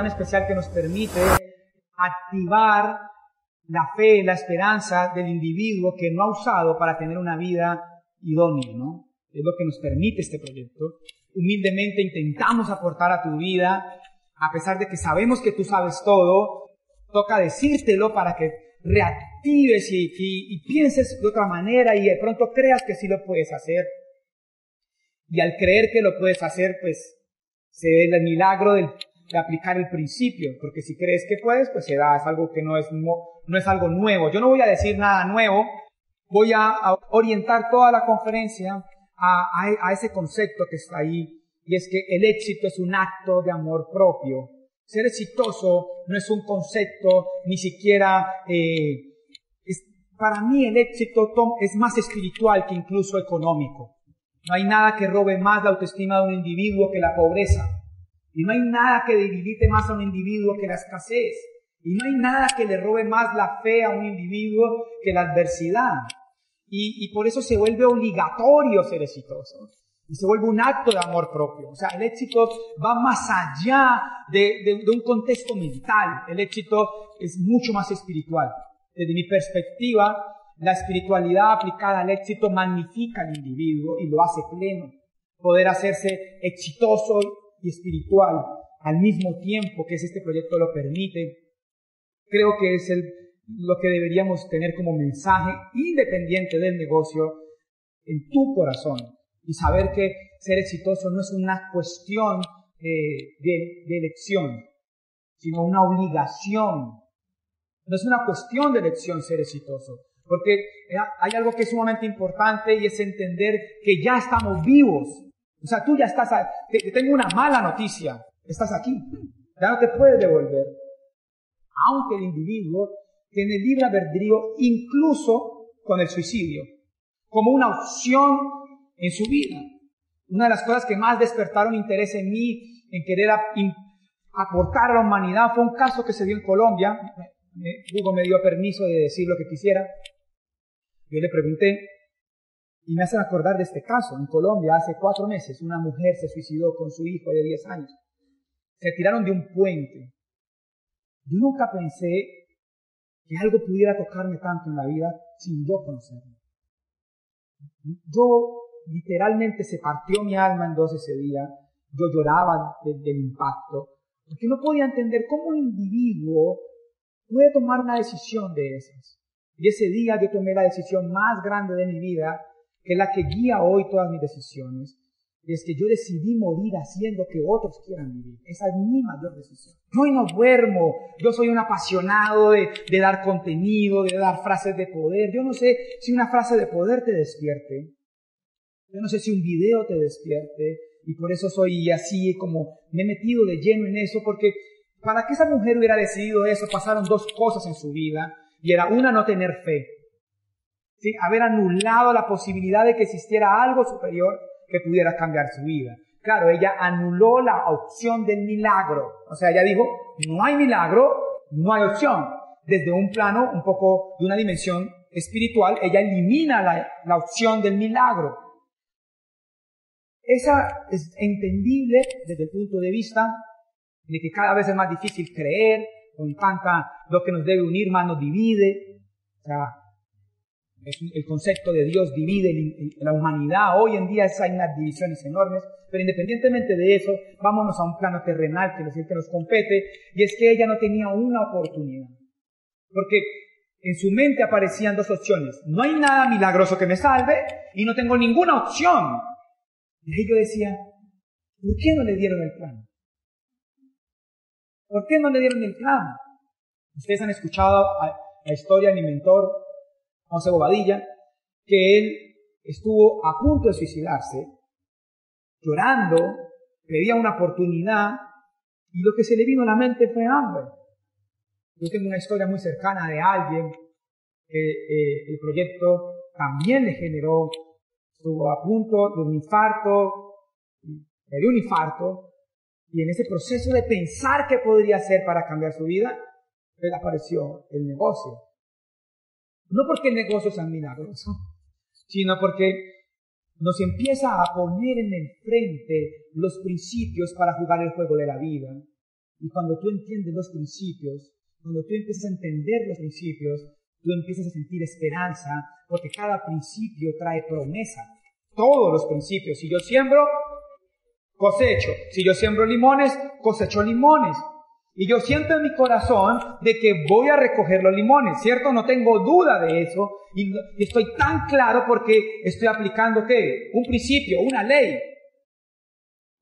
tan especial que nos permite activar la fe, la esperanza del individuo que no ha usado para tener una vida idónea, ¿no? Es lo que nos permite este proyecto. Humildemente intentamos aportar a tu vida, a pesar de que sabemos que tú sabes todo, toca decírtelo para que reactives y, pienses de otra manera y de pronto creas que sí lo puedes hacer. Y al creer que lo puedes hacer, pues se da el milagro de aplicar el principio, porque si crees que puedes, pues se da, es algo que no es, no es algo nuevo. Yo no voy a decir nada nuevo, voy a, orientar toda la conferencia a, ese concepto que está ahí, y es que el éxito es un acto de amor propio. Ser exitoso no es un concepto, ni siquiera... Eh, para mí el éxito es más espiritual que incluso económico. No hay nada que robe más la autoestima de un individuo que la pobreza. Y no hay nada que debilite más a un individuo que la escasez. Y no hay nada que le robe más la fe a un individuo que la adversidad. Y, por eso se vuelve obligatorio ser exitoso. Y se vuelve un acto de amor propio. O sea, el éxito va más allá de, de un contexto mental. El éxito es mucho más espiritual. Desde mi perspectiva, la espiritualidad aplicada al éxito magnifica al individuo y lo hace pleno. Poder hacerse exitoso y espiritual al mismo tiempo que es este proyecto lo permite, creo que es el, lo que deberíamos tener como mensaje independiente del negocio en tu corazón y saber que ser exitoso no es una cuestión eh, de, de elección, sino una obligación. No es una cuestión de elección ser exitoso, porque hay algo que es sumamente importante y es entender que ya estamos vivos. O sea, tú ya estás, te, tengo una mala noticia, estás aquí, ya no te puedes devolver aunque el individuo tiene libre albedrío incluso con el suicidio, como una opción en su vida. Una de las cosas que más despertaron interés en mí, en querer aportar a la humanidad, fue un caso que se dio en Colombia. Hugo me dio permiso de decir lo que quisiera. Yo le pregunté, y me hacen acordar de este caso. En Colombia, hace cuatro meses, una mujer se suicidó con su hijo de 10 años. Se tiraron de un puente. Yo nunca pensé que algo pudiera tocarme tanto en la vida sin yo conocerlo. Yo literalmente se partió mi alma en dos ese día. Yo lloraba del impacto, porque no podía entender cómo un individuo puede tomar una decisión de esas. Y ese día yo tomé la decisión más grande de mi vida, que es la que guía hoy todas mis decisiones, es que yo decidí morir haciendo que otros quieran vivir. Esa es mi mayor decisión. Yo hoy no duermo. Yo soy un apasionado de, de, dar contenido, de dar frases de poder. Yo no sé si una frase de poder te despierte. Yo no sé si un video te despierte. Y por eso soy así como me he metido de lleno en eso. Porque para que esa mujer hubiera decidido eso pasaron dos cosas en su vida. Y era una, no tener fe. ¿Sí? Haber anulado la posibilidad de que existiera algo superior que pudiera cambiar su vida. Claro, ella anuló la opción del milagro. O sea, ella dijo, no hay milagro, no hay opción. Desde un plano un poco de una dimensión espiritual, ella elimina la, la opción del milagro. Esa es entendible desde el punto de vista de que cada vez es más difícil creer, con tanta, lo que nos debe unir más nos divide. O sea, el concepto de Dios divide la humanidad. Hoy en día hay unas divisiones enormes, pero independientemente de eso, vámonos a un plano terrenal que es el que nos compete, y es que ella no tenía una oportunidad. Porque en su mente aparecían dos opciones. No hay nada milagroso que me salve y no tengo ninguna opción. Y yo decía, ¿por qué no le dieron el plan? ¿Por qué no le dieron el plan? Ustedes han escuchado la historia de mi mentor, José Bobadilla, que él estuvo a punto de suicidarse, llorando, pedía una oportunidad, y lo que se le vino a la mente fue hambre. Yo tengo una historia muy cercana de alguien que eh, el proyecto también le generó, estuvo a punto de un infarto, le dio un infarto, y en ese proceso de pensar qué podría hacer para cambiar su vida, le apareció el negocio. No porque el negocio sea milagroso, sino porque nos empieza a poner en el frente los principios para jugar el juego de la vida. Y cuando tú entiendes los principios, cuando tú empiezas a entender los principios, tú empiezas a sentir esperanza, porque cada principio trae promesa. Todos los principios. Si yo siembro, cosecho. Si yo siembro limones, cosecho limones. Y yo siento en mi corazón de que voy a recoger los limones, ¿cierto? No tengo duda de eso. Y estoy tan claro porque estoy aplicando qué? Un principio, una ley.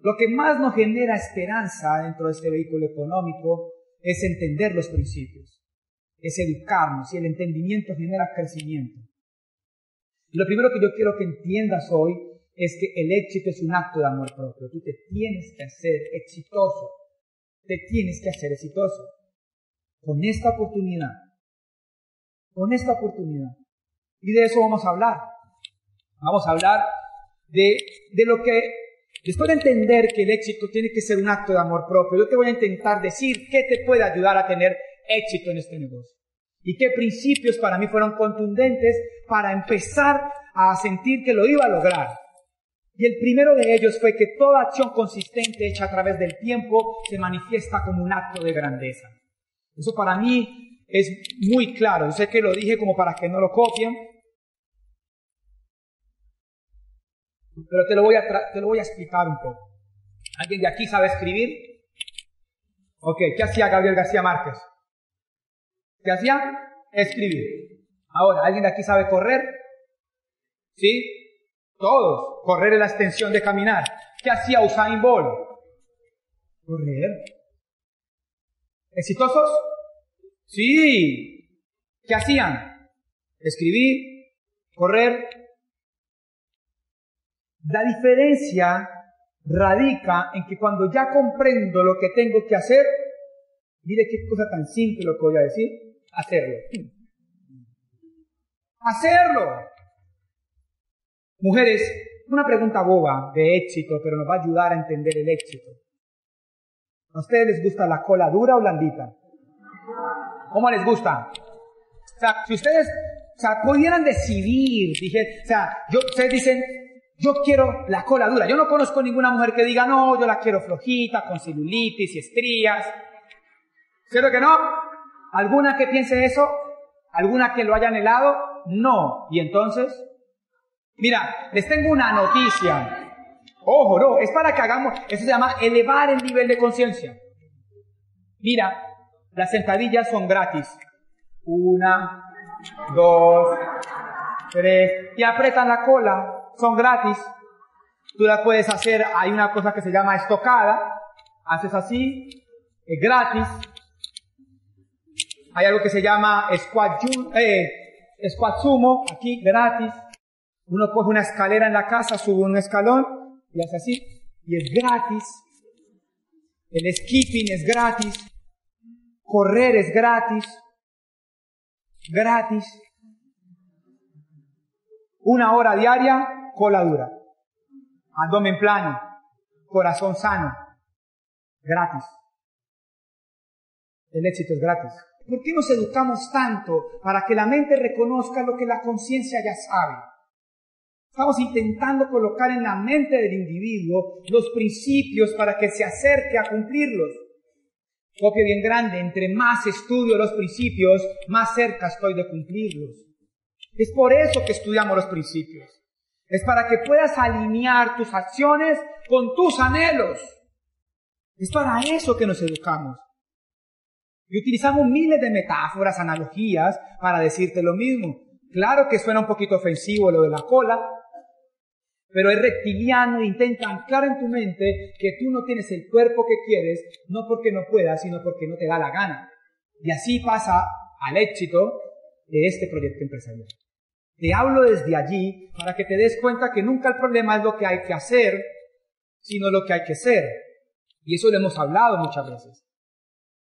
Lo que más nos genera esperanza dentro de este vehículo económico es entender los principios, es educarnos y el entendimiento genera crecimiento. Y lo primero que yo quiero que entiendas hoy es que el éxito es un acto de amor propio. Tú te tienes que hacer exitoso, te tienes que hacer exitoso. Con esta oportunidad, con esta oportunidad. Y de eso vamos a hablar. Vamos a hablar de, de lo que Después de entender que el éxito tiene que ser un acto de amor propio, yo te voy a intentar decir qué te puede ayudar a tener éxito en este negocio. Y qué principios para mí fueron contundentes para empezar a sentir que lo iba a lograr. Y el primero de ellos fue que toda acción consistente hecha a través del tiempo se manifiesta como un acto de grandeza. Eso para mí es muy claro. Yo sé que lo dije como para que no lo copien, pero te lo voy a, te lo voy a explicar un poco. ¿Alguien de aquí sabe escribir? Ok, ¿qué hacía Gabriel García Márquez? ¿Qué hacía? Escribir. Ahora, ¿alguien de aquí sabe correr? ¿Sí? Todos. Correr es la extensión de caminar. ¿Qué hacía Usain Bolt? Correr. ¿Exitosos? Sí. ¿Qué hacían? Escribir, correr, la diferencia radica en que cuando ya comprendo lo que tengo que hacer, mire qué cosa tan simple lo que voy a decir, hacerlo. Hacerlo. Mujeres, una pregunta boba de éxito, pero nos va a ayudar a entender el éxito. ¿A ustedes les gusta la cola dura o blandita? ¿Cómo les gusta? O sea, si ustedes, o sea, pudieran decidir, dije, o sea, yo, ustedes dicen, yo quiero la cola dura. Yo no conozco ninguna mujer que diga, no, yo la quiero flojita, con celulitis y estrías. ¿Cierto que no? ¿Alguna que piense eso? ¿Alguna que lo haya anhelado? No. ¿Y entonces? Mira, les tengo una noticia. Ojo, no, es para que hagamos, eso se llama elevar el nivel de conciencia. Mira, las sentadillas son gratis. Una, dos, tres, y apretan la cola son gratis. Tú las puedes hacer, hay una cosa que se llama estocada, haces así, es gratis. Hay algo que se llama squat, eh, squat sumo, aquí gratis. Uno coge una escalera en la casa, sube un escalón y hace así, y es gratis. El skipping es gratis. Correr es gratis. Gratis. Una hora diaria cola dura, abdomen plano, corazón sano, gratis. El éxito es gratis. ¿Por qué nos educamos tanto para que la mente reconozca lo que la conciencia ya sabe? Estamos intentando colocar en la mente del individuo los principios para que se acerque a cumplirlos. Copia bien grande, entre más estudio los principios, más cerca estoy de cumplirlos. Es por eso que estudiamos los principios. Es para que puedas alinear tus acciones con tus anhelos. Es para eso que nos educamos. Y utilizamos miles de metáforas, analogías para decirte lo mismo. Claro que suena un poquito ofensivo lo de la cola, pero es reptiliano e intenta anclar en tu mente que tú no tienes el cuerpo que quieres, no porque no puedas, sino porque no te da la gana. Y así pasa al éxito de este proyecto empresarial. Te hablo desde allí para que te des cuenta que nunca el problema es lo que hay que hacer, sino lo que hay que ser. Y eso lo hemos hablado muchas veces.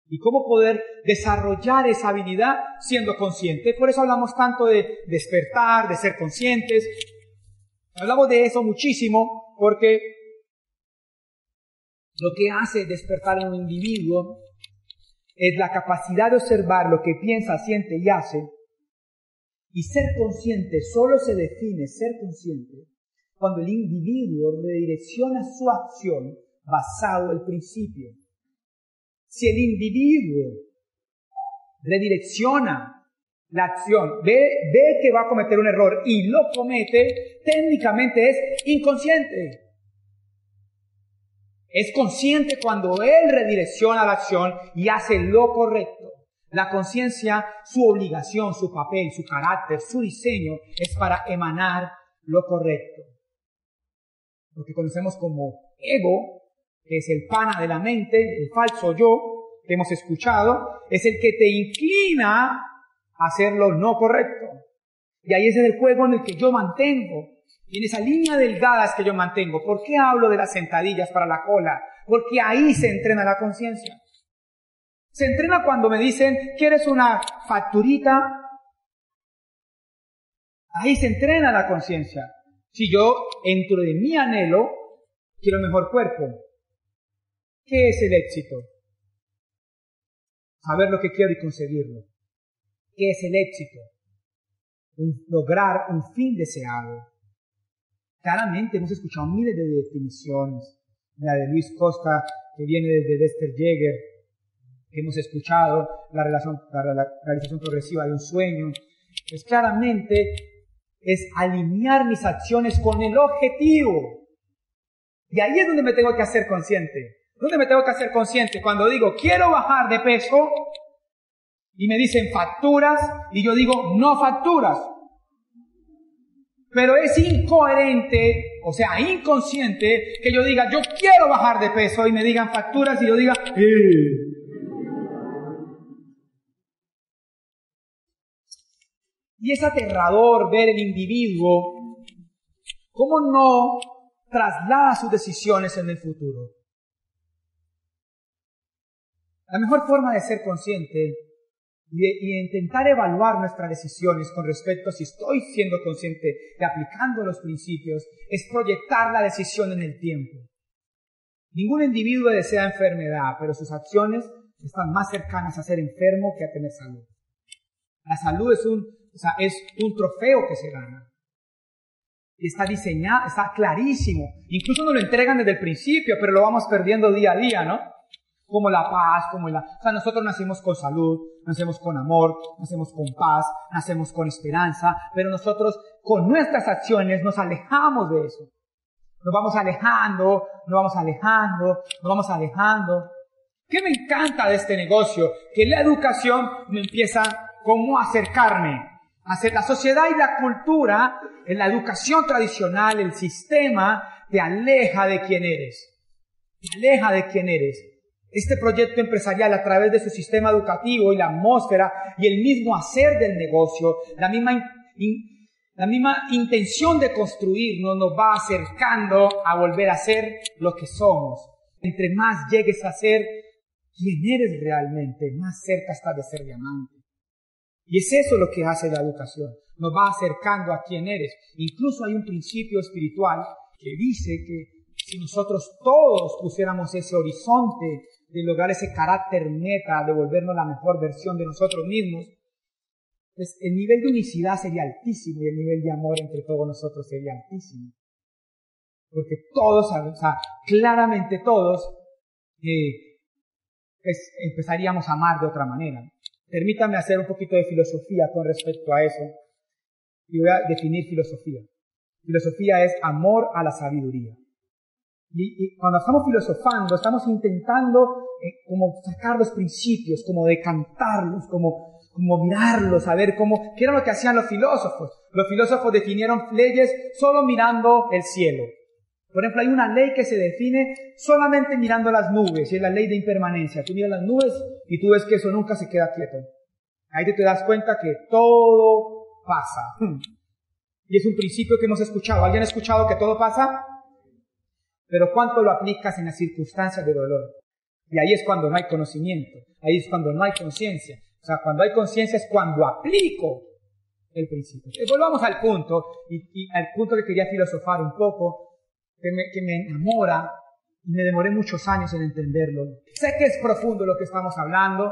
Y cómo poder desarrollar esa habilidad siendo consciente. Por eso hablamos tanto de despertar, de ser conscientes. Hablamos de eso muchísimo porque lo que hace despertar en un individuo es la capacidad de observar lo que piensa, siente y hace y ser consciente solo se define ser consciente cuando el individuo redirecciona su acción basado en el principio. Si el individuo redirecciona la acción, ve, ve que va a cometer un error y lo comete, técnicamente es inconsciente. Es consciente cuando él redirecciona la acción y hace lo correcto. La conciencia, su obligación, su papel, su carácter, su diseño es para emanar lo correcto. Lo que conocemos como ego, que es el pana de la mente, el falso yo que hemos escuchado, es el que te inclina hacer lo no correcto. Y ahí es el juego en el que yo mantengo. Y en esa línea delgada es que yo mantengo. ¿Por qué hablo de las sentadillas para la cola? Porque ahí se entrena la conciencia. Se entrena cuando me dicen, ¿quieres una facturita? Ahí se entrena la conciencia. Si yo, dentro de mi anhelo, quiero mejor cuerpo, ¿qué es el éxito? Saber lo que quiero y conseguirlo. ¿Qué es el éxito? lograr un fin deseado. Claramente hemos escuchado miles de definiciones. La de Luis Costa, que viene desde Dexter Jäger, que hemos escuchado, la, realización progresiva de un sueño, pues claramente es alinear mis acciones con el objetivo. Y ahí es donde me tengo que hacer consciente. ¿Dónde me tengo que hacer consciente? Cuando digo, quiero bajar de peso, y me dicen facturas, y yo digo, no facturas. Pero es incoherente, o sea, inconsciente, que yo diga, yo quiero bajar de peso, y me digan facturas, y yo diga, eh, Y es aterrador ver el individuo cómo no traslada sus decisiones en el futuro. La mejor forma de ser consciente y de, intentar evaluar nuestras decisiones con respecto a si estoy siendo consciente de aplicando los principios es proyectar la decisión en el tiempo. Ningún individuo desea enfermedad, pero sus acciones están más cercanas a ser enfermo que a tener salud. La salud es un o sea, es un trofeo que se gana. Y está diseñado, está clarísimo. Incluso nos lo entregan desde el principio, pero lo vamos perdiendo día a día, ¿no? Como la paz, como la... O sea, nosotros nacimos con salud, nacemos con amor, nacemos con paz, nacemos con esperanza, pero nosotros con nuestras acciones nos alejamos de eso. Nos vamos alejando, nos vamos alejando, nos vamos alejando. ¿Qué me encanta de este negocio? Que la educación me empieza como acercarme la sociedad y la cultura, en la educación tradicional, el sistema, te aleja de quién eres. Te aleja de quién eres. Este proyecto empresarial a través de su sistema educativo y la atmósfera y el mismo hacer del negocio, la misma, la misma intención de construirnos nos va acercando a volver a ser lo que somos. Entre más llegues a ser quien eres realmente, más cerca estás de ser diamante. Y es eso lo que hace la educación. Nos va acercando a quién eres. Incluso hay un principio espiritual que dice que si nosotros todos pusiéramos ese horizonte de lograr ese carácter meta, de volvernos la mejor versión de nosotros mismos, pues el nivel de unicidad sería altísimo y el nivel de amor entre todos nosotros sería altísimo. Porque todos, o sea, claramente todos, eh, pues empezaríamos a amar de otra manera. Permítame hacer un poquito de filosofía con respecto a eso. Y voy a definir filosofía. Filosofía es amor a la sabiduría. Y, cuando estamos filosofando, estamos intentando eh, como sacar los principios, como decantarlos, como, como mirarlos, a ver cómo, qué era lo que hacían los filósofos. Los filósofos definieron leyes solo mirando el cielo. Por ejemplo, hay una ley que se define solamente mirando las nubes, y es la ley de impermanencia. Tú miras las nubes y tú ves que eso nunca se queda quieto. Ahí te, das cuenta que todo pasa. Y es un principio que hemos escuchado. ¿Alguien ha escuchado que todo pasa? Pero ¿cuánto lo aplicas en las circunstancias de dolor? Y ahí es cuando no hay conocimiento. Ahí es cuando no hay conciencia. O sea, cuando hay conciencia es cuando aplico el principio. volvamos al punto, y, y al punto que quería filosofar un poco, que me, que me enamora y me demoré muchos años en entenderlo. Sé que es profundo lo que estamos hablando,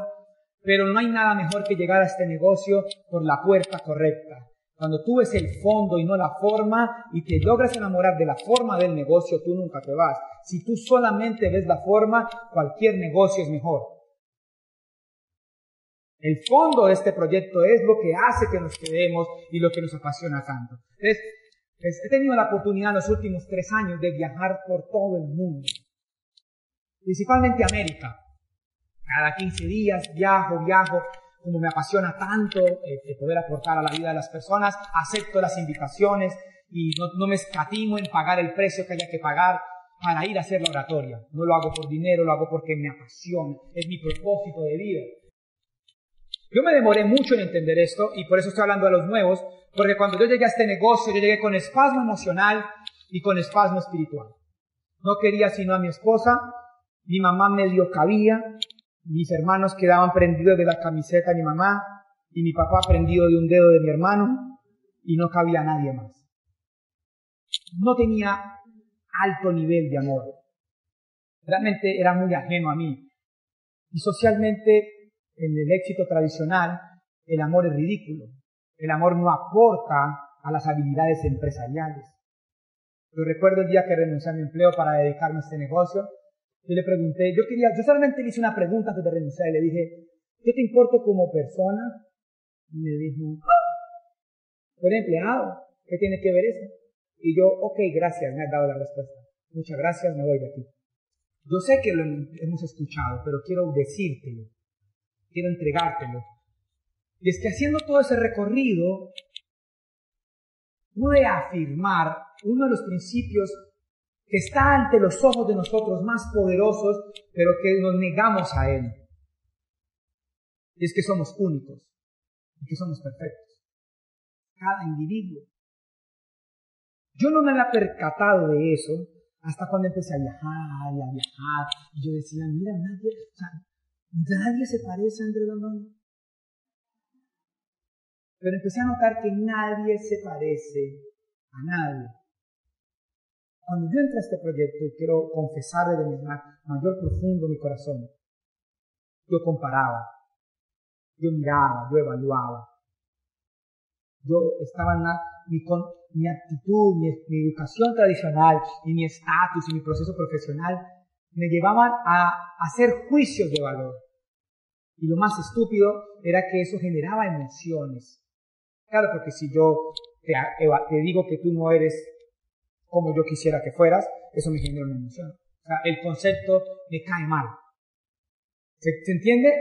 pero no hay nada mejor que llegar a este negocio por la puerta correcta. Cuando tú ves el fondo y no la forma y te logras enamorar de la forma del negocio, tú nunca te vas. Si tú solamente ves la forma, cualquier negocio es mejor. El fondo de este proyecto es lo que hace que nos quedemos y lo que nos apasiona tanto. Pues, he tenido la oportunidad en los últimos tres años de viajar por todo el mundo, principalmente América. Cada 15 días viajo, viajo, como me apasiona tanto eh, poder aportar a la vida de las personas, acepto las invitaciones y no, no me escatimo en pagar el precio que haya que pagar para ir a hacer la oratoria. No lo hago por dinero, lo hago porque me apasiona, es mi propósito de vida. Yo me demoré mucho en entender esto y por eso estoy hablando de los nuevos, porque cuando yo llegué a este negocio, yo llegué con espasmo emocional y con espasmo espiritual. No quería sino a mi esposa, mi mamá medio cabía, mis hermanos quedaban prendidos de la camiseta de mi mamá y mi papá prendido de un dedo de mi hermano y no cabía nadie más. No tenía alto nivel de amor. Realmente era muy ajeno a mí. Y socialmente en el éxito tradicional, el amor es ridículo. El amor no aporta a las habilidades empresariales. Yo recuerdo el día que renuncié a mi empleo para dedicarme a este negocio. Yo le pregunté, yo quería, yo solamente le hice una pregunta antes de renunciar y le dije, ¿qué te importo como persona? Y me dijo, soy empleado, ¿qué tiene que ver eso? Y yo, ok, gracias, me has dado la respuesta. Muchas gracias, me voy de aquí. Yo sé que lo hemos escuchado, pero quiero decírtelo quiero entregártelo. Y es que haciendo todo ese recorrido, pude afirmar uno de los principios que está ante los ojos de nosotros más poderosos, pero que nos negamos a él. Y es que somos únicos y que somos perfectos. Cada individuo. Yo no me había percatado de eso hasta cuando empecé a viajar y a viajar. Y yo decía, mira, nadie, Nadie se parece a André Dondoni. Pero empecé a notar que nadie se parece a nadie. Cuando yo entré a este proyecto, y quiero confesar desde mi mayor profundo mi corazón, yo comparaba, yo miraba, yo evaluaba. Yo estaba en mi, mi actitud, mi, educación tradicional y mi estatus y mi proceso profesional me llevaban a hacer juicios de valor. Y lo más estúpido era que eso generaba emociones. Claro, porque si yo te digo que tú no eres como yo quisiera que fueras, eso me genera una emoción. O sea, el concepto me cae mal. ¿Se, entiende?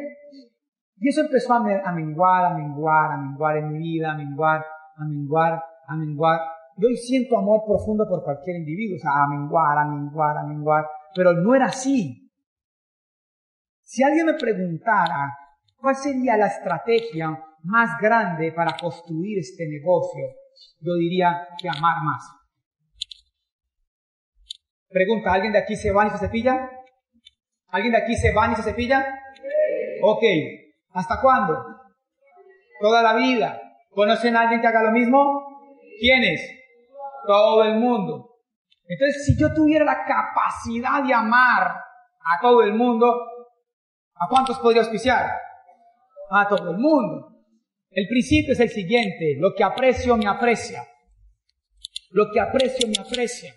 Y eso empezó a, a menguar, a menguar, a menguar en mi vida, a menguar, a menguar, a menguar. Yo hoy siento amor profundo por cualquier individuo, o sea, a menguar, a menguar, a menguar, pero no era así. Si alguien me preguntara cuál sería la estrategia más grande para construir este negocio, yo diría que amar más. Pregunta, ¿alguien de aquí se va y se cepilla? ¿Alguien de aquí se va y se cepilla? Ok. ¿Hasta cuándo? Toda la vida. ¿Conocen a alguien que haga lo mismo? ¿Quiénes? Todo el mundo. Entonces, si yo tuviera la capacidad de amar a todo el mundo, ¿A cuántos podría auspiciar? A todo el mundo. El principio es el siguiente, lo que aprecio me aprecia. Lo que aprecio me aprecia.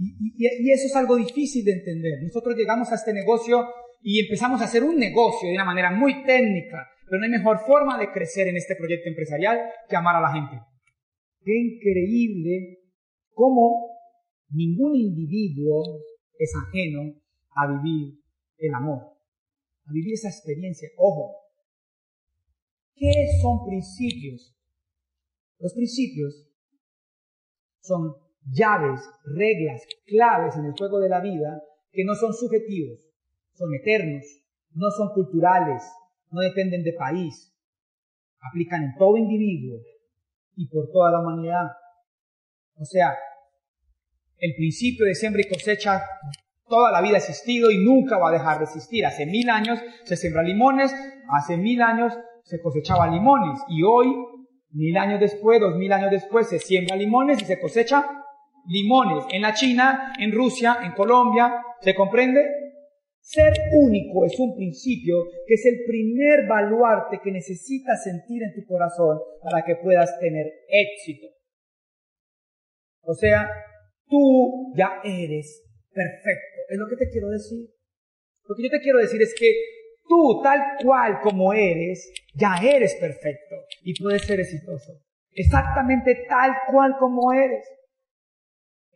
Y, eso es algo difícil de entender. Nosotros llegamos a este negocio y empezamos a hacer un negocio de una manera muy técnica, pero no hay mejor forma de crecer en este proyecto empresarial que amar a la gente. Qué increíble cómo ningún individuo es ajeno a vivir el amor, a vivir esa experiencia. Ojo, ¿qué son principios? Los principios son llaves, reglas, claves en el juego de la vida que no son subjetivos, son eternos, no son culturales, no dependen de país, aplican en todo individuo y por toda la humanidad. O sea, el principio de siembra y cosecha toda la vida ha existido y nunca va a dejar de existir. Hace mil años se siembran limones, hace mil años se cosechaban limones y hoy, mil años después, dos mil años después, se siembra limones y se cosecha limones. En la China, en Rusia, en Colombia, ¿se comprende? Ser único es un principio que es el primer baluarte que necesitas sentir en tu corazón para que puedas tener éxito. O sea, tú ya eres perfecto. Es lo que te quiero decir. Lo que yo te quiero decir es que Tú, tal cual como eres, ya eres perfecto y puedes ser exitoso. Exactamente tal cual como eres.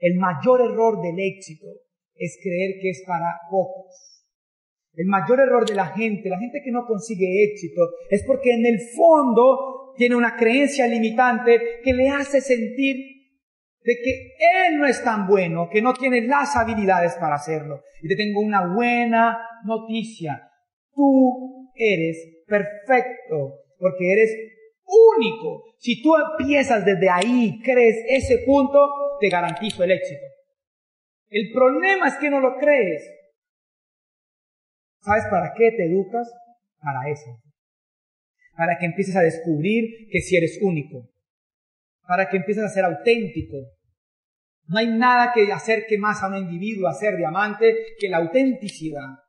El mayor error del éxito es creer que es para pocos. El mayor error de la gente, la gente que no consigue éxito, es porque en el fondo tiene una creencia limitante que le hace sentir de que él no es tan bueno, que no tiene las habilidades para hacerlo. Y te tengo una buena noticia. Tú eres perfecto porque eres único. Si tú empiezas desde ahí, crees ese punto, te garantizo el éxito. El problema es que no lo crees. ¿Sabes para qué te educas? Para eso. Para que empieces a descubrir que si eres único. Para que empieces a ser auténtico. No hay nada que acerque más a un individuo a ser diamante que la autenticidad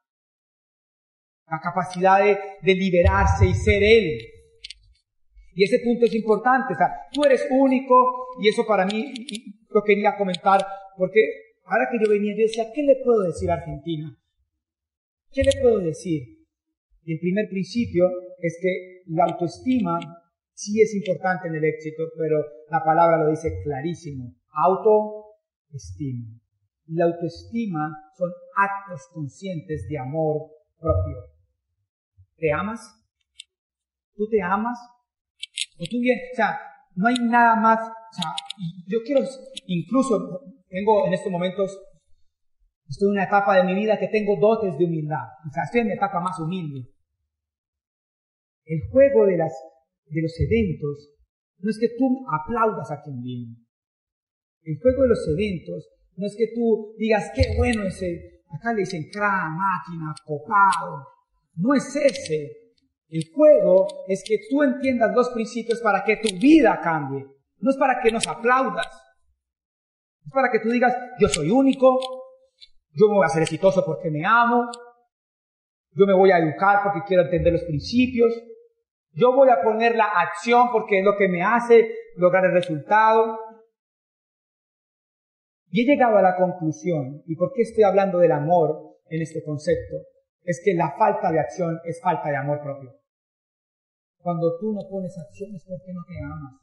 la capacidad de, liberarse y ser Él. Y ese punto es importante, o sea, tú eres único y eso para mí lo quería comentar porque ahora que yo venía yo decía, ¿qué le puedo decir a Argentina? ¿Qué le puedo decir? Y el primer principio es que la autoestima sí es importante en el éxito, pero la palabra lo dice clarísimo, autoestima. Y la autoestima son actos conscientes de amor propio. ¿Te amas? ¿Tú te amas? ¿O tú bien? O sea, no hay nada más. O sea, yo quiero, incluso, tengo en estos momentos, estoy en una etapa de mi vida que tengo dotes de humildad. O sea, estoy en mi etapa más humilde. El juego de, las, de los eventos no es que tú aplaudas a quien viene. El juego de los eventos no es que tú digas, qué bueno ese, acá le dicen cra, máquina, copado, no es ese. El juego es que tú entiendas los principios para que tu vida cambie. No es para que nos aplaudas. Es para que tú digas, yo soy único, yo voy a ser exitoso porque me amo, yo me voy a educar porque quiero entender los principios, yo voy a poner la acción porque es lo que me hace lograr el resultado. Y he llegado a la conclusión, ¿y por qué estoy hablando del amor en este concepto? Es que la falta de acción es falta de amor propio. Cuando tú no pones acción es porque no te amas.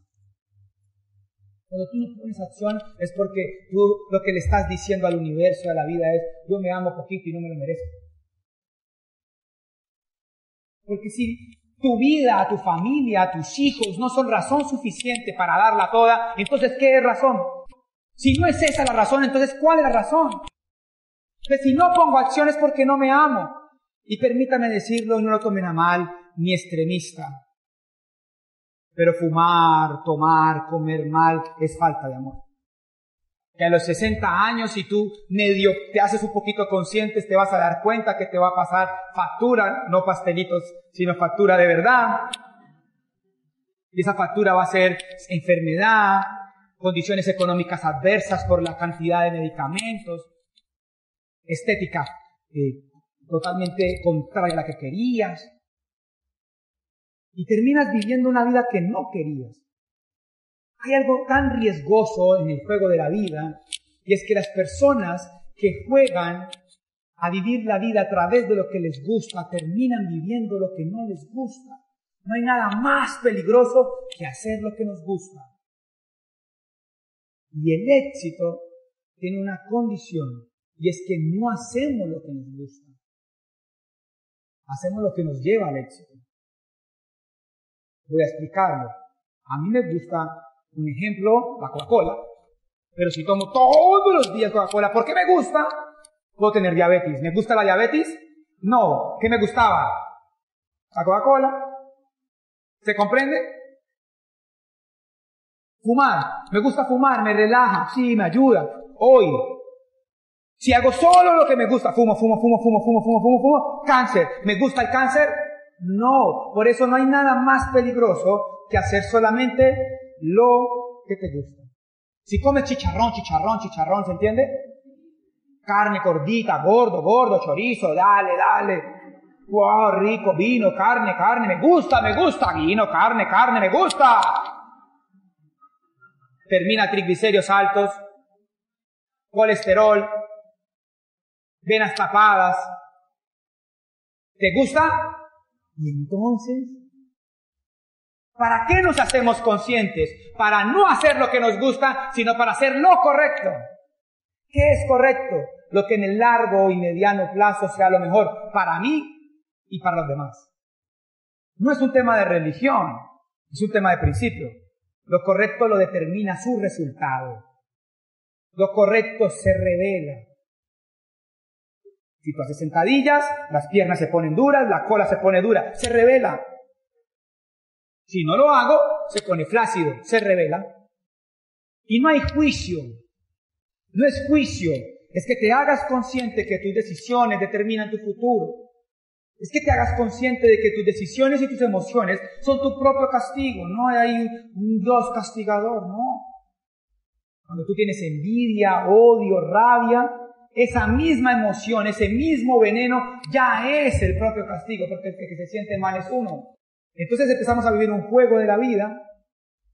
Cuando tú no pones acción es porque tú lo que le estás diciendo al universo, a la vida es, yo me amo poquito y no me lo merezco. Porque si tu vida, tu familia, tus hijos no son razón suficiente para darla toda, entonces ¿qué es razón? Si no es esa la razón, entonces ¿cuál es la razón? Que si no pongo acción es porque no me amo. Y permítame decirlo, no lo tomen a mal, ni extremista. Pero fumar, tomar, comer mal es falta de amor. Que a los 60 años, si tú medio te haces un poquito conscientes, te vas a dar cuenta que te va a pasar factura, no pastelitos, sino factura de verdad. Y esa factura va a ser enfermedad, condiciones económicas adversas por la cantidad de medicamentos, estética eh, totalmente contraria a la que querías. Y terminas viviendo una vida que no querías. Hay algo tan riesgoso en el juego de la vida, y es que las personas que juegan a vivir la vida a través de lo que les gusta, terminan viviendo lo que no les gusta. No hay nada más peligroso que hacer lo que nos gusta. Y el éxito tiene una condición, y es que no hacemos lo que nos gusta hacemos lo que nos lleva al éxito. Voy a explicarlo. A mí me gusta, un ejemplo, la Coca-Cola. Pero si tomo todos los días Coca-Cola, ¿por qué me gusta? Puedo tener diabetes. ¿Me gusta la diabetes? No. ¿Qué me gustaba? La Coca-Cola. ¿Se comprende? Fumar. Me gusta fumar, me relaja, sí, me ayuda. Hoy, si hago solo lo que me gusta, fumo, fumo, fumo, fumo, fumo, fumo, fumo, fumo, cáncer. ¿Me gusta el cáncer? No. Por eso no hay nada más peligroso que hacer solamente lo que te gusta. Si comes chicharrón, chicharrón, chicharrón, ¿se entiende? Carne gordita, gordo, gordo, chorizo, dale, dale. Wow, rico, vino, carne, carne, me gusta, me gusta, vino, carne, carne, me gusta. Termina triglicéridos altos, colesterol, venas tapadas, ¿Te gusta? Y entonces, ¿para qué nos hacemos conscientes? Para no hacer lo que nos gusta, sino para hacer lo correcto. ¿Qué es correcto? Lo que en el largo y mediano plazo sea lo mejor para mí y para los demás. No es un tema de religión, es un tema de principio. Lo correcto lo determina su resultado. Lo correcto se revela. Si tú haces sentadillas, las piernas se ponen duras, la cola se pone dura, se revela. Si no lo hago, se pone flácido, se revela. Y no hay juicio. No es juicio, es que te hagas consciente que tus decisiones determinan tu futuro. Es que te hagas consciente de que tus decisiones y tus emociones son tu propio castigo. No hay un Dios castigador, no. Cuando tú tienes envidia, odio, rabia, esa misma emoción, ese mismo veneno ya es el propio castigo, porque el que se siente mal es uno. Entonces empezamos a vivir un juego de la vida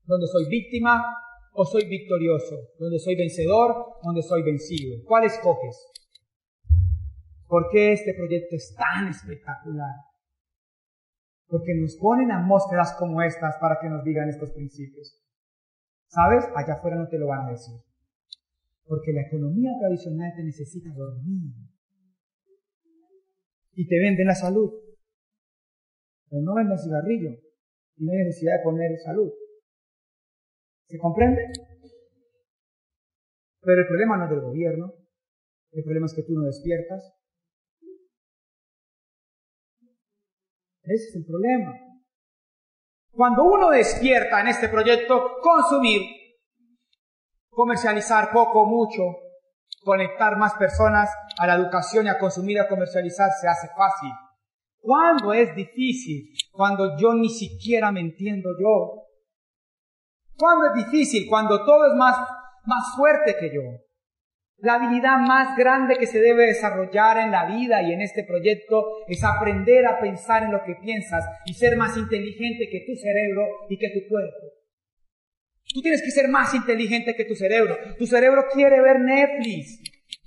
donde soy víctima o soy victorioso, donde soy vencedor, donde soy vencido. ¿Cuál escoges? ¿Por qué este proyecto es tan espectacular? Porque nos ponen atmósferas como estas para que nos digan estos principios. ¿Sabes? Allá afuera no te lo van a decir. Porque la economía tradicional te necesita dormir. Y te venden la salud. Pero no venden cigarrillo. Y no hay necesidad de poner salud. ¿Se comprende? Pero el problema no es del gobierno. El problema es que tú no despiertas. Ese es el problema. Cuando uno despierta en este proyecto, consumir, comercializar poco, mucho, conectar más personas a la educación y a consumir y a comercializar se hace fácil. Cuando es difícil, cuando yo ni siquiera me entiendo yo. Cuando es difícil, cuando todo es más, más fuerte que yo. La habilidad más grande que se debe desarrollar en la vida y en este proyecto es aprender a pensar en lo que piensas y ser más inteligente que tu cerebro y que tu cuerpo. Tú tienes que ser más inteligente que tu cerebro. Tu cerebro quiere ver Netflix,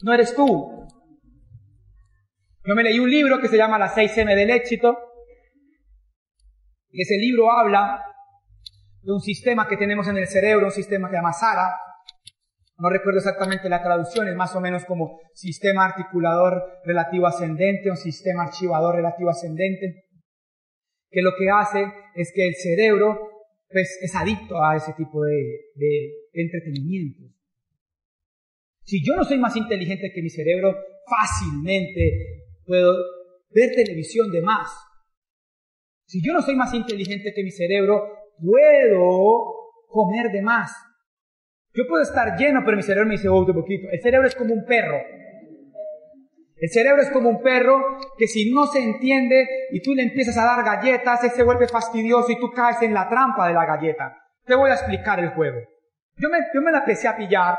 no eres tú. Yo me leí un libro que se llama Las 6M del éxito. Y ese libro habla de un sistema que tenemos en el cerebro, un sistema que se llama SARA, no recuerdo exactamente la traducción, es más o menos como sistema articulador relativo ascendente, un sistema archivador relativo ascendente, que lo que hace es que el cerebro pues, es adicto a ese tipo de, de entretenimiento. Si yo no soy más inteligente que mi cerebro, fácilmente puedo ver televisión de más. Si yo no soy más inteligente que mi cerebro, puedo comer de más. Yo puedo estar lleno, pero mi cerebro me dice, oh, un poquito. El cerebro es como un perro. El cerebro es como un perro que si no se entiende y tú le empiezas a dar galletas, él se vuelve fastidioso y tú caes en la trampa de la galleta. Te voy a explicar el juego. Yo me, yo me la empecé a pillar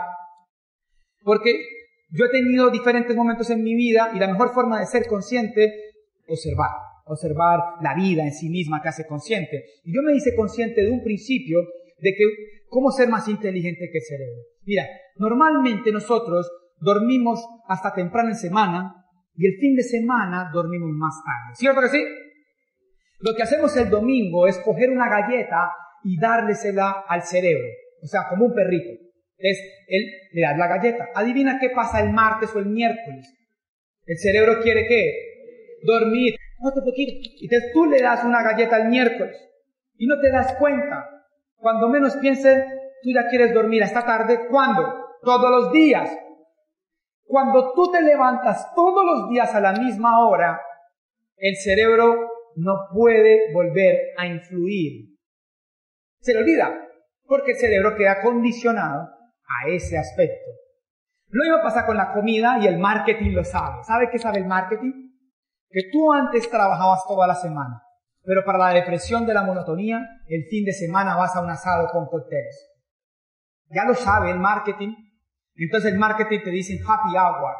porque yo he tenido diferentes momentos en mi vida y la mejor forma de ser consciente, observar. Observar la vida en sí misma que hace consciente. Y yo me hice consciente de un principio de que cómo ser más inteligente que el cerebro. Mira, normalmente nosotros dormimos hasta temprano en semana y el fin de semana dormimos más tarde. ¿Cierto que sí? Lo que hacemos el domingo es coger una galleta y dársela al cerebro, o sea, como un perrito. Es él le da la galleta. Adivina qué pasa el martes o el miércoles. El cerebro quiere qué? Dormir. Otro poquito. Y entonces tú le das una galleta el miércoles y no te das cuenta. Cuando menos pienses, tú ya quieres dormir hasta tarde. ¿Cuándo? Todos los días. Cuando tú te levantas todos los días a la misma hora, el cerebro no puede volver a influir. Se le olvida, porque el cerebro queda condicionado a ese aspecto. Lo mismo pasa con la comida y el marketing lo sabe. ¿Sabe qué sabe el marketing? Que tú antes trabajabas toda la semana. Pero para la depresión de la monotonía, el fin de semana vas a un asado con cócteles. Ya lo sabe el marketing. Entonces el marketing te dice happy hour.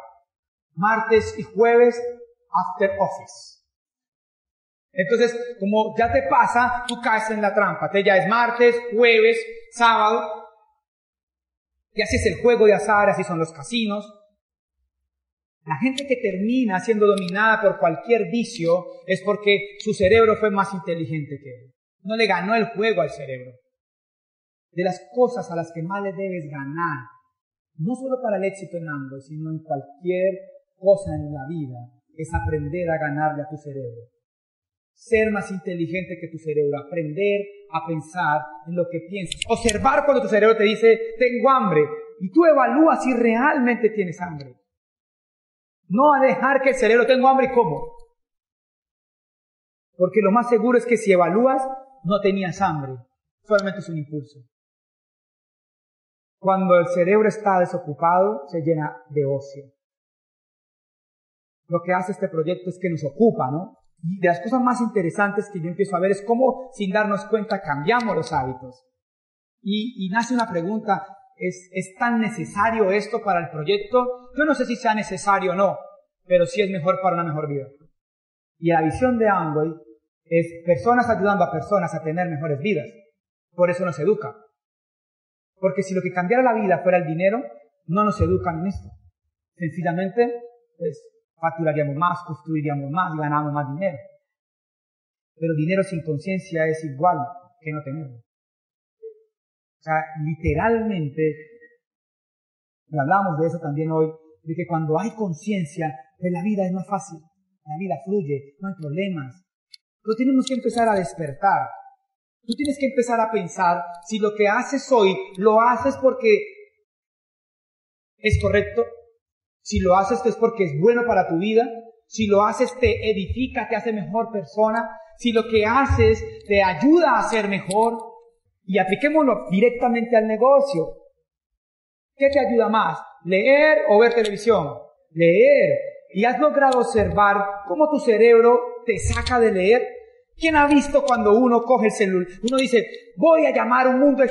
Martes y jueves after office. Entonces, como ya te pasa, tú caes en la trampa. Te ya es martes, jueves, sábado. Y así es el juego de azar, así son los casinos. La gente que termina siendo dominada por cualquier vicio es porque su cerebro fue más inteligente que él. No le ganó el juego al cerebro. De las cosas a las que más le debes ganar, no solo para el éxito en ambos, sino en cualquier cosa en la vida, es aprender a ganarle a tu cerebro. Ser más inteligente que tu cerebro, aprender a pensar en lo que piensas. Observar cuando tu cerebro te dice, tengo hambre, y tú evalúas si realmente tienes hambre. No a dejar que el cerebro tenga hambre y como. Porque lo más seguro es que si evalúas, no tenías hambre, solamente es un impulso. Cuando el cerebro está desocupado, se llena de ocio. Lo que hace este proyecto es que nos ocupa, ¿no? Y de las cosas más interesantes que yo empiezo a ver es cómo, sin darnos cuenta, cambiamos los hábitos. Y, nace una pregunta, ¿es, ¿es tan necesario esto para el proyecto? Yo no sé si sea necesario o no, pero sí es mejor para una mejor vida. Y la visión de Amway es personas ayudando a personas a tener mejores vidas. Por eso nos educa. Porque si lo que cambiara la vida fuera el dinero, no nos educan en esto. Sencillamente, pues, facturaríamos más, construiríamos más ganamos más dinero. Pero dinero sin conciencia es igual que no tenerlo. O sea, literalmente, hablamos de eso también hoy, de que cuando hay conciencia, pues la vida es más fácil, la vida fluye, no hay problemas, pero tenemos que empezar a despertar. Tú tienes que empezar a pensar si lo que haces hoy lo haces porque es correcto, si lo haces es porque es bueno para tu vida, si lo haces te edifica, te hace mejor persona, si lo que haces te ayuda a ser mejor y apliquémoslo directamente al negocio. ¿Qué te ayuda más? ¿Leer o ver televisión? Leer. ¿Y has logrado observar cómo tu cerebro te saca de leer? ¿Quién ha visto cuando uno coge el celular? Uno dice, voy a llamar un mundo,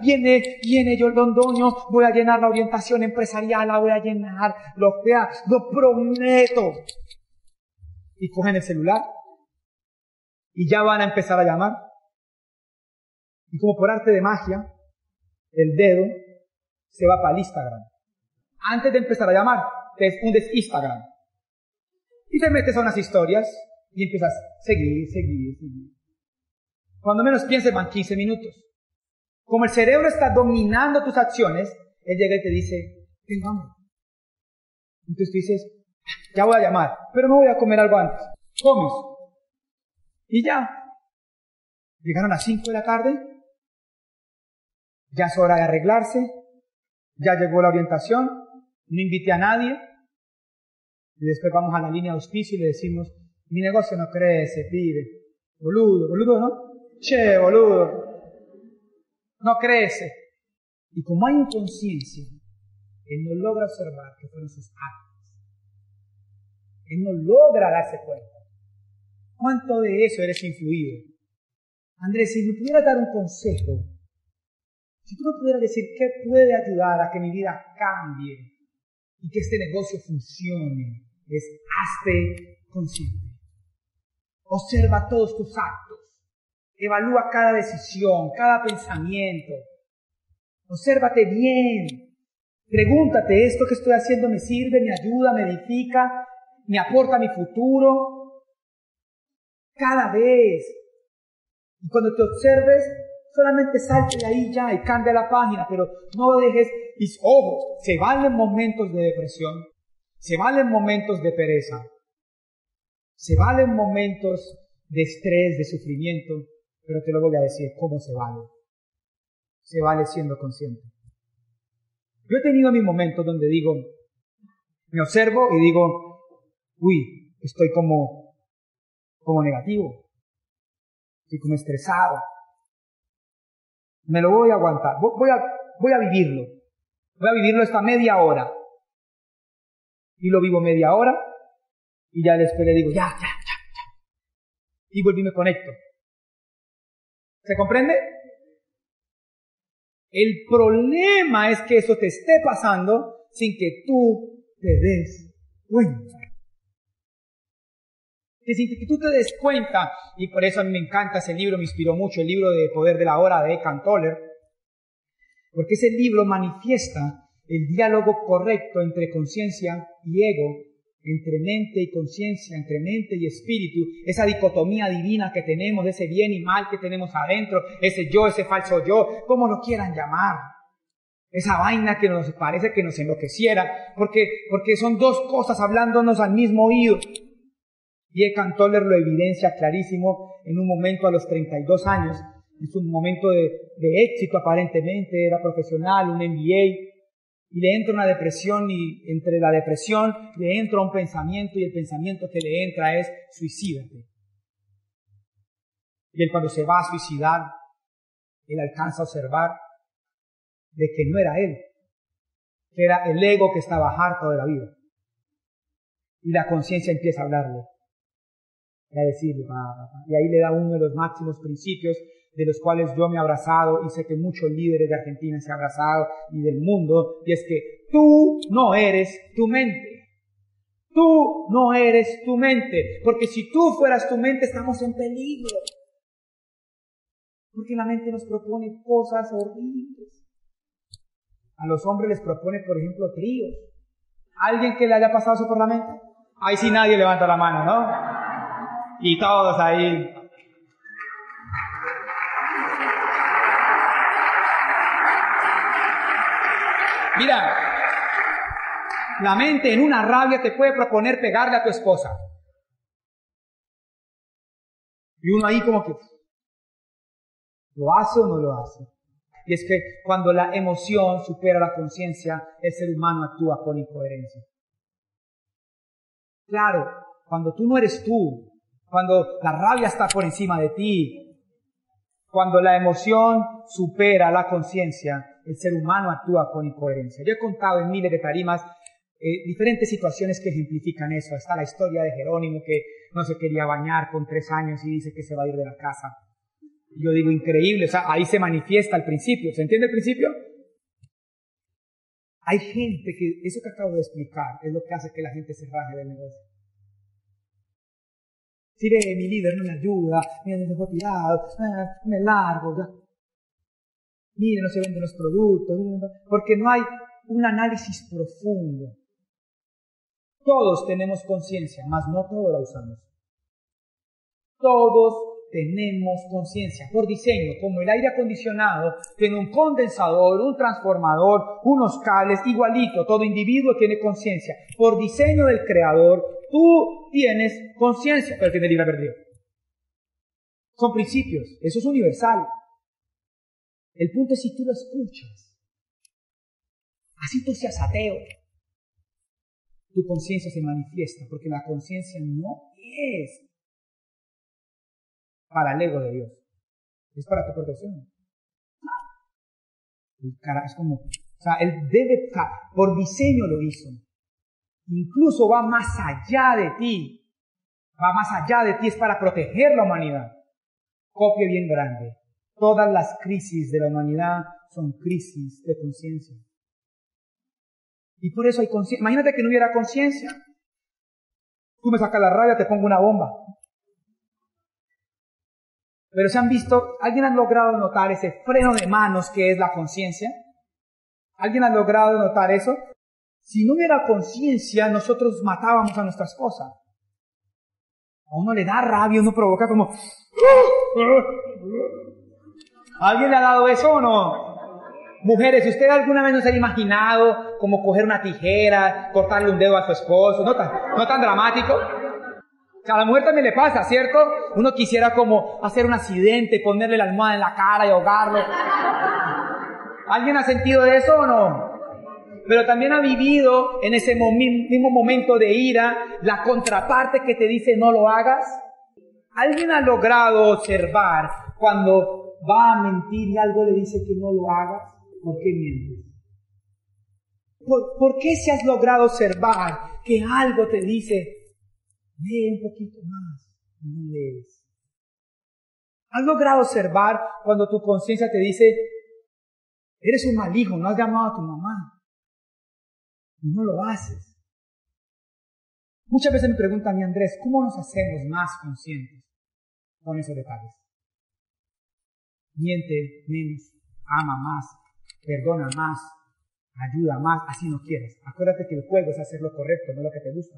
viene, viene yo el dondoño, voy a llenar la orientación empresarial, la voy a llenar, lo, vea, lo prometo. Y cogen el celular y ya van a empezar a llamar. Y como por arte de magia, el dedo se va para el Instagram. Antes de empezar a llamar, te hundes Instagram. Y te metes a unas historias y empiezas a seguir, seguir, seguir. Cuando menos pienses van 15 minutos. Como el cerebro está dominando tus acciones, él llega y te dice, tengo hambre. Entonces tú dices, ya voy a llamar, pero no voy a comer algo antes. Comes. Y ya. Llegaron a las 5 de la tarde. Ya es hora de arreglarse. Ya llegó la orientación. No invité a nadie. Y después vamos a la línea de auspicio y le decimos, mi negocio no crece, pibe. Boludo, boludo, ¿no? Che, boludo. No crece. Y como hay inconsciencia, él no logra observar que fueron sus actos. Él no logra darse cuenta. ¿Cuánto de eso eres influido? Andrés, si me pudieras dar un consejo, si tú me pudieras decir qué puede ayudar a que mi vida cambie y que este negocio funcione, es hazte consciente. Observa todos tus actos. Evalúa cada decisión, cada pensamiento. Obsérvate bien. Pregúntate, ¿esto que estoy haciendo me sirve, me ayuda, me edifica, me aporta mi futuro? Cada vez. Y cuando te observes, solamente salte de ahí ya y cambia la página, pero no dejes, y ojo, se valen momentos de depresión, se valen momentos de pereza, se valen momentos de estrés, de sufrimiento, pero te lo voy a decir, ¿cómo se vale? Se vale siendo consciente. Yo he tenido mis momentos donde digo, me observo y digo, uy, estoy como, como negativo, estoy como estresado. Me lo voy a aguantar, voy a, voy a vivirlo. Voy a vivirlo esta media hora. Y lo vivo media hora y ya después le digo, ya, ya, ya, ya. Y vuelvo y me conecto. ¿Se comprende? El problema es que eso te esté pasando sin que tú te des cuenta. Que sin que tú te des cuenta, y por eso a mí me encanta ese libro, me inspiró mucho, el libro de Poder de la Hora de Eckhart Tolle, porque ese libro manifiesta el diálogo correcto entre conciencia y ego entre mente y conciencia, entre mente y espíritu, esa dicotomía divina que tenemos, ese bien y mal que tenemos adentro, ese yo, ese falso yo, como lo quieran llamar. Esa vaina que nos parece que nos enloqueciera, porque, porque son dos cosas hablándonos al mismo oído. Y Cantoller lo evidencia clarísimo en un momento a los 32 años, es un momento de, de éxito aparentemente, era profesional, un MBA, y le entra una depresión y entre la depresión le entra un pensamiento y el pensamiento que le entra es suicídate. Y él cuando se va a suicidar, él alcanza a observar de que no era él, que era el ego que estaba harto de la vida. Y la conciencia empieza a hablarle, y a decirle, y ahí le da uno de los máximos principios de los cuales yo me he abrazado y sé que muchos líderes de Argentina se han abrazado y del mundo, y es que tú no eres tu mente. Tú no eres tu mente, porque si tú fueras tu mente estamos en peligro. Porque la mente nos propone cosas horribles. A los hombres les propone, por ejemplo, tríos. ¿Alguien que le haya pasado eso por la mente? Ahí sí nadie levanta la mano, ¿no? Y todos ahí Mira, la mente en una rabia te puede proponer pegarle a tu esposa. Y uno ahí como que, ¿lo hace o no lo hace? Y es que cuando la emoción supera la conciencia, el ser humano actúa con incoherencia. Claro, cuando tú no eres tú, cuando la rabia está por encima de ti, cuando la emoción supera la conciencia, el ser humano actúa con incoherencia. Yo he contado en miles de tarimas eh, diferentes situaciones que ejemplifican eso. Está la historia de Jerónimo que no se quería bañar con tres años y dice que se va a ir de la casa. yo digo, increíble, o sea, ahí se manifiesta el principio. ¿Se entiende el principio? Hay gente que, eso que acabo de explicar, es lo que hace que la gente se raje del negocio. Si ve, mi líder no me ayuda, me dejó tirado, ah, me largo, ya mire, no se venden los productos, porque no hay un análisis profundo. Todos tenemos conciencia, mas no todos la usamos. Todos tenemos conciencia por diseño, como el aire acondicionado tiene un condensador, un transformador, unos cables, igualito, todo individuo tiene conciencia. Por diseño del creador, tú tienes conciencia, pero tiene libre albedrío. Son principios, eso es universal. El punto es si tú lo escuchas. Así tú seas ateo. Tu conciencia se manifiesta porque la conciencia no es para el ego de Dios. Es para tu protección. El cara, es como, o sea, él debe, por diseño lo hizo. Incluso va más allá de ti. Va más allá de ti, es para proteger la humanidad. Copia bien grande. Todas las crisis de la humanidad son crisis de conciencia. Y por eso hay conciencia. Imagínate que no hubiera conciencia. Tú me sacas la rabia, te pongo una bomba. Pero se han visto, ¿alguien ha logrado notar ese freno de manos que es la conciencia? ¿Alguien ha logrado notar eso? Si no hubiera conciencia, nosotros matábamos a nuestra esposa. A uno le da rabia, uno provoca como... ¿Alguien le ha dado eso o no? Mujeres, ¿usted alguna vez no se ha imaginado como coger una tijera, cortarle un dedo a su esposo? ¿No tan, no tan dramático? a la mujer también le pasa, ¿cierto? Uno quisiera como hacer un accidente, ponerle la almohada en la cara y ahogarlo. ¿Alguien ha sentido eso o no? Pero también ha vivido en ese mismo momento de ira la contraparte que te dice no lo hagas. ¿Alguien ha logrado observar cuando va a mentir y algo le dice que no lo hagas, ¿por qué mientes? ¿Por, qué si has logrado observar que algo te dice, lee un poquito más y no lees? ¿Has logrado observar cuando tu conciencia te dice, eres un mal hijo, no has llamado a tu mamá? Y no lo haces. Muchas veces me preguntan mí, Andrés, ¿cómo nos hacemos más conscientes con esos detalles? Miente menos, ama más, perdona más, ayuda más, así no quieres. Acuérdate que el juego es hacer lo correcto, no lo que te gusta.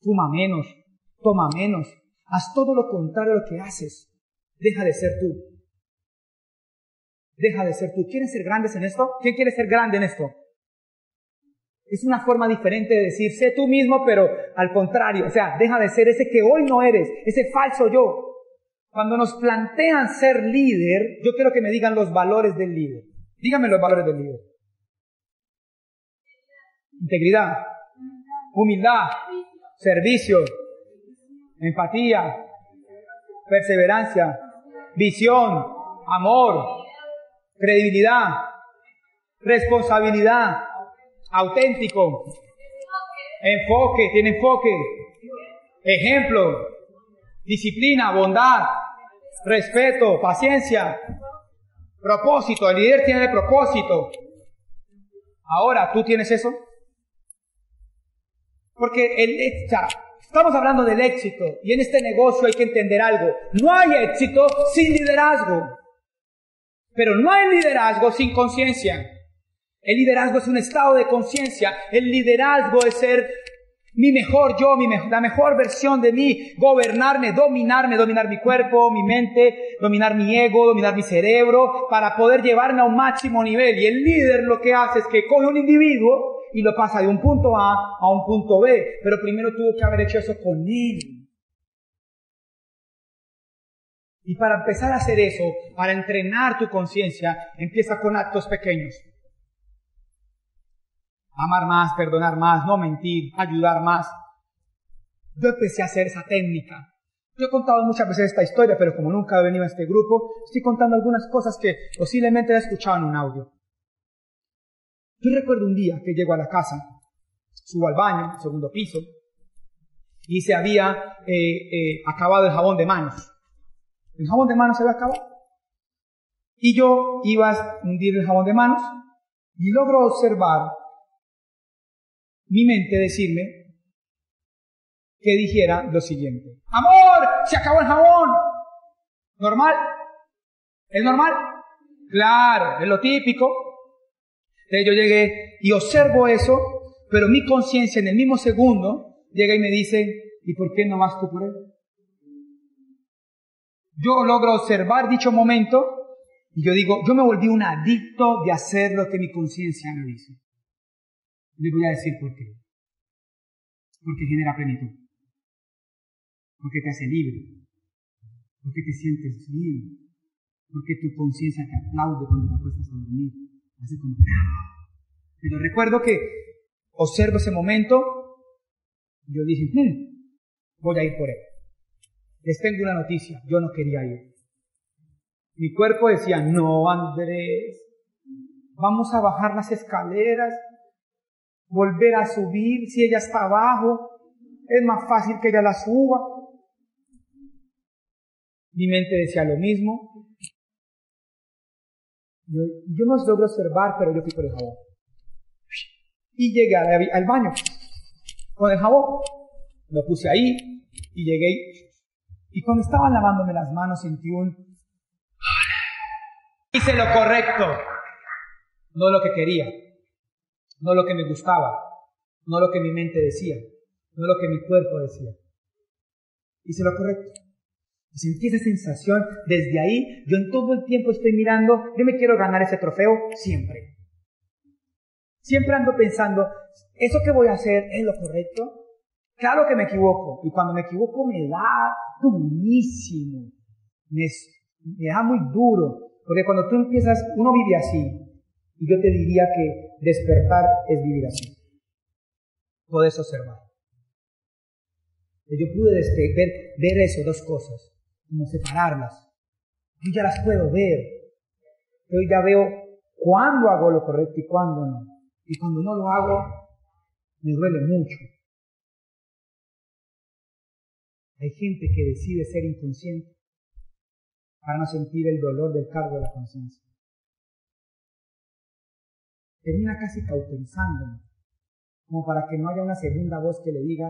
fuma menos, toma menos, haz todo lo contrario a lo que haces. Deja de ser tú. Deja de ser tú. ¿Quieren ser grandes en esto? ¿Quién quiere ser grande en esto? Es una forma diferente de decir, sé tú mismo, pero al contrario, o sea, deja de ser ese que hoy no eres, ese falso yo. Cuando nos plantean ser líder, yo quiero que me digan los valores del líder. Díganme los valores del líder. Integridad, humildad, servicio, empatía, perseverancia, visión, amor, credibilidad, responsabilidad, auténtico, enfoque, tiene enfoque, ejemplo, disciplina, bondad, respeto, paciencia, propósito. El líder tiene el propósito. Ahora, ¿tú tienes eso? Porque el, estamos hablando del éxito y en este negocio hay que entender algo. No hay éxito sin liderazgo. Pero no hay liderazgo sin conciencia. El liderazgo es un estado de conciencia. El liderazgo es ser mi mejor yo, mi la mejor versión de mí, gobernarme, dominarme, dominar mi cuerpo, mi mente, dominar mi ego, dominar mi cerebro, para poder llevarme a un máximo nivel. Y el líder lo que hace es que coge un individuo y lo pasa de un punto A a un punto B, pero primero tuvo que haber hecho eso con él. Y para empezar a hacer eso, para entrenar tu conciencia, empieza con actos pequeños amar más, perdonar más, no mentir, ayudar más. Yo empecé a hacer esa técnica. Yo he contado muchas veces esta historia, pero como nunca he venido a este grupo, estoy contando algunas cosas que posiblemente he escuchado en un audio. Yo recuerdo un día que llego a la casa, subo al baño, segundo piso, y se había eh, eh, acabado el jabón de manos. El jabón de manos se había acabado. Y yo iba a hundir el jabón de manos y logro observar mi mente decirme que dijera lo siguiente. Amor, se acabó el jabón. ¿Normal? ¿Es normal? Claro, es lo típico. Entonces yo llegué y observo eso, pero mi conciencia en el mismo segundo llega y me dice, ¿y por qué no vas tú por él? Yo logro observar dicho momento y yo digo, yo me volví un adicto de hacer lo que mi conciencia me dice. Le voy a decir por qué. Porque genera plenitud. Porque te hace libre. Porque te sientes bien. Porque tu conciencia te aplaude cuando te acuestas a dormir. Hace como... Pero recuerdo que observo ese momento. Yo dije, hmm, voy a ir por él. Les tengo una noticia. Yo no quería ir. Mi cuerpo decía, no, Andrés. Vamos a bajar las escaleras volver a subir, si ella está abajo, es más fácil que ella la suba. Mi mente decía lo mismo. Yo, no logro observar, pero yo fui por el jabón. Y llegué al, baño con el jabón. Lo puse ahí y llegué. Y cuando estaba lavándome las manos sentí un... Hice lo correcto, no lo que quería no lo que me gustaba, no lo que mi mente decía, no lo que mi cuerpo decía. Hice lo correcto. Sentí esa sensación desde ahí, yo en todo el tiempo estoy mirando, yo me quiero ganar ese trofeo siempre. Siempre ando pensando, ¿eso que voy a hacer es lo correcto? Claro que me equivoco, y cuando me equivoco me da durísimo, me, me da muy duro, porque cuando tú empiezas, uno vive así, y yo te diría que despertar es vivir así. Puedes observar. Yo pude ver, ver eso, dos cosas, como separarlas. Yo ya las puedo ver. Yo ya veo cuándo hago lo correcto y cuándo no. Y cuando no lo hago, me duele mucho. Hay gente que decide ser inconsciente para no sentir el dolor del cargo de la conciencia termina casi cauterizándome, como para que no haya una segunda voz que le diga,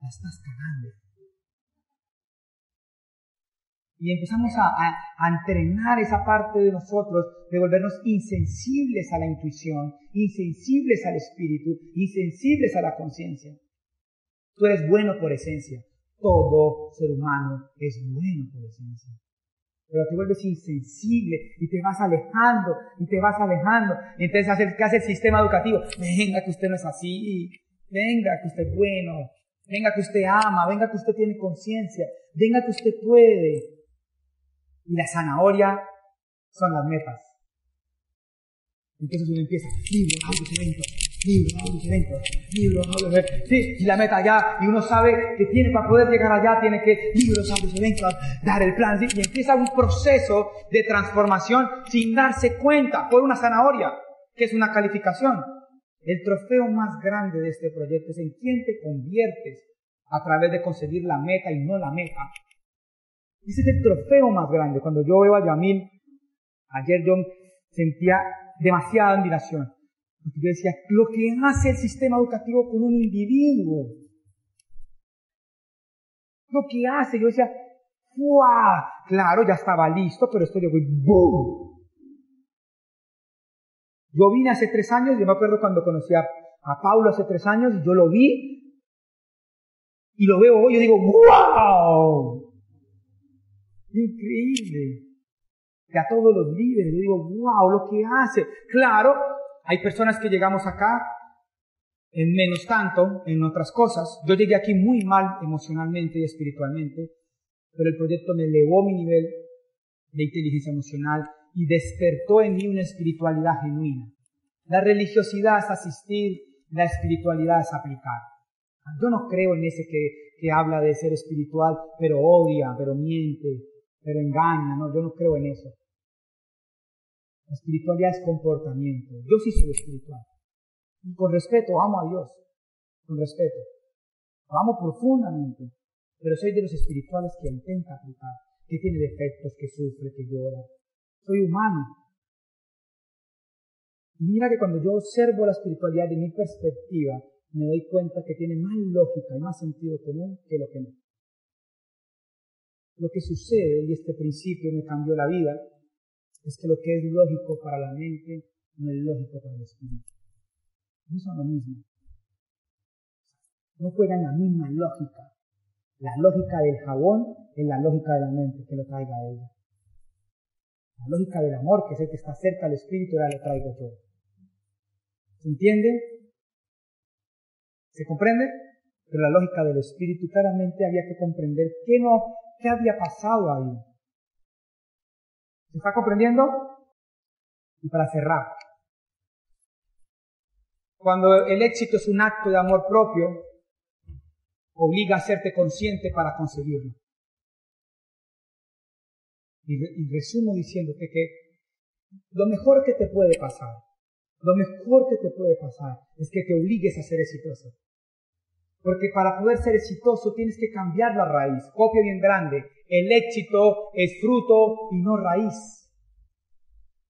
la estás cagando. Y empezamos a, a, entrenar esa parte de nosotros, de volvernos insensibles a la intuición, insensibles al espíritu, insensibles a la conciencia. Tú eres bueno por esencia. Todo ser humano es bueno por esencia. Pero te vuelves insensible y te vas alejando y te vas alejando. Y entonces, ¿qué hace el sistema educativo? Venga, que usted no es así. Venga, que usted es bueno. Venga, que usted ama. Venga, que usted tiene conciencia. Venga, que usted puede. Y la zanahoria son las metas. Entonces uno empieza, libro, audios, eventos, libro, audios, eventos, libro, audios, eventos. Sí, y la meta ya, y uno sabe que tiene para poder llegar allá, tiene que, libros, audios, eventos, dar el plan, ¿sí? y empieza un proceso de transformación sin darse cuenta por una zanahoria, que es una calificación. El trofeo más grande de este proyecto es en quién te conviertes a través de conseguir la meta y no la meta. Ese es el trofeo más grande. Cuando yo veo a Yamil, ayer yo sentía demasiada admiración. Yo decía, lo que hace el sistema educativo con un individuo, lo que hace, yo decía, ¡guau! Claro, ya estaba listo, pero esto llegó y ¡boom! Yo vine hace tres años, yo me acuerdo cuando conocí a, a Paulo hace tres años, y yo lo vi, y lo veo hoy, yo digo, ¡wow! Increíble que a todos los líderes. Yo digo, wow, lo que hace. Claro, hay personas que llegamos acá en menos tanto, en otras cosas. Yo llegué aquí muy mal emocionalmente y espiritualmente, pero el proyecto me elevó mi nivel de inteligencia emocional y despertó en mí una espiritualidad genuina. La religiosidad es asistir, la espiritualidad es aplicar. Yo no creo en ese que, que habla de ser espiritual, pero odia, pero miente, pero engaña, no, yo no creo en eso. La espiritualidad es comportamiento. Yo sí soy espiritual. Y con respeto amo a Dios. Con respeto. Lo amo profundamente. Pero soy de los espirituales que intenta aplicar, que tiene defectos, que sufre, que llora. Soy humano. Y mira que cuando yo observo la espiritualidad de mi perspectiva, me doy cuenta que tiene más lógica y más sentido común que lo que no. Lo que sucede, y este principio me cambió la vida, es que lo que es lógico para la mente no es lógico para el espíritu. No son lo mismo. No juegan la misma lógica. La lógica del jabón es la lógica de la mente que lo traiga a ella. La lógica del amor, que es el que está cerca al espíritu, ya lo traigo yo. ¿Se entiende? ¿Se comprende? Pero la lógica del espíritu claramente había que comprender qué no, qué había pasado ahí. ¿Se está comprendiendo? Y para cerrar, cuando el éxito es un acto de amor propio, obliga a hacerte consciente para conseguirlo. Y, resumo diciéndote que lo mejor que te puede pasar, lo mejor que te puede pasar es que te obligues a ser exitoso. Porque para poder ser exitoso tienes que cambiar la raíz. Copia bien grande. El éxito es fruto y no raíz.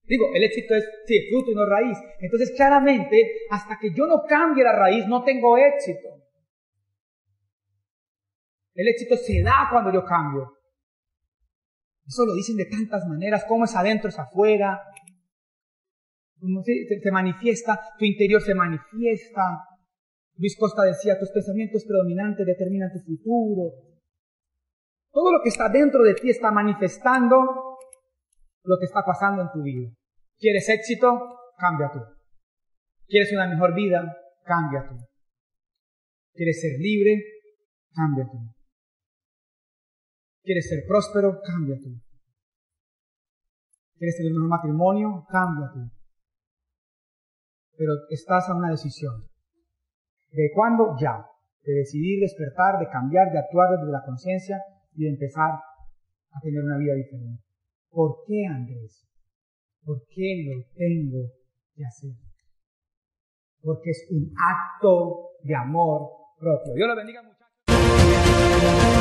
Digo, el éxito es, sí, fruto y no raíz. Entonces, claramente, hasta que yo no cambie la raíz, no tengo éxito. El éxito se da cuando yo cambio. Eso lo dicen de tantas maneras, como es adentro, es afuera. Se manifiesta, tu interior se manifiesta. Luis Costa decía, tus pensamientos predominantes determinan tu futuro. Todo lo que está dentro de ti está manifestando lo que está pasando en tu vida. ¿Quieres éxito? Cambia tú. ¿Quieres una mejor vida? Cambia tú. ¿Quieres ser libre? Cambia tú. ¿Quieres ser próspero? Cambia tú. ¿Quieres tener un mejor matrimonio? Cambia tú. Pero estás a una decisión. ¿De cuándo? Ya. De decidir despertar, de cambiar, de actuar desde la conciencia y de empezar a tener una vida diferente. ¿Por qué, Andrés? ¿Por qué lo tengo que hacer? Porque es un acto de amor propio. Dios lo bendiga, muchachos.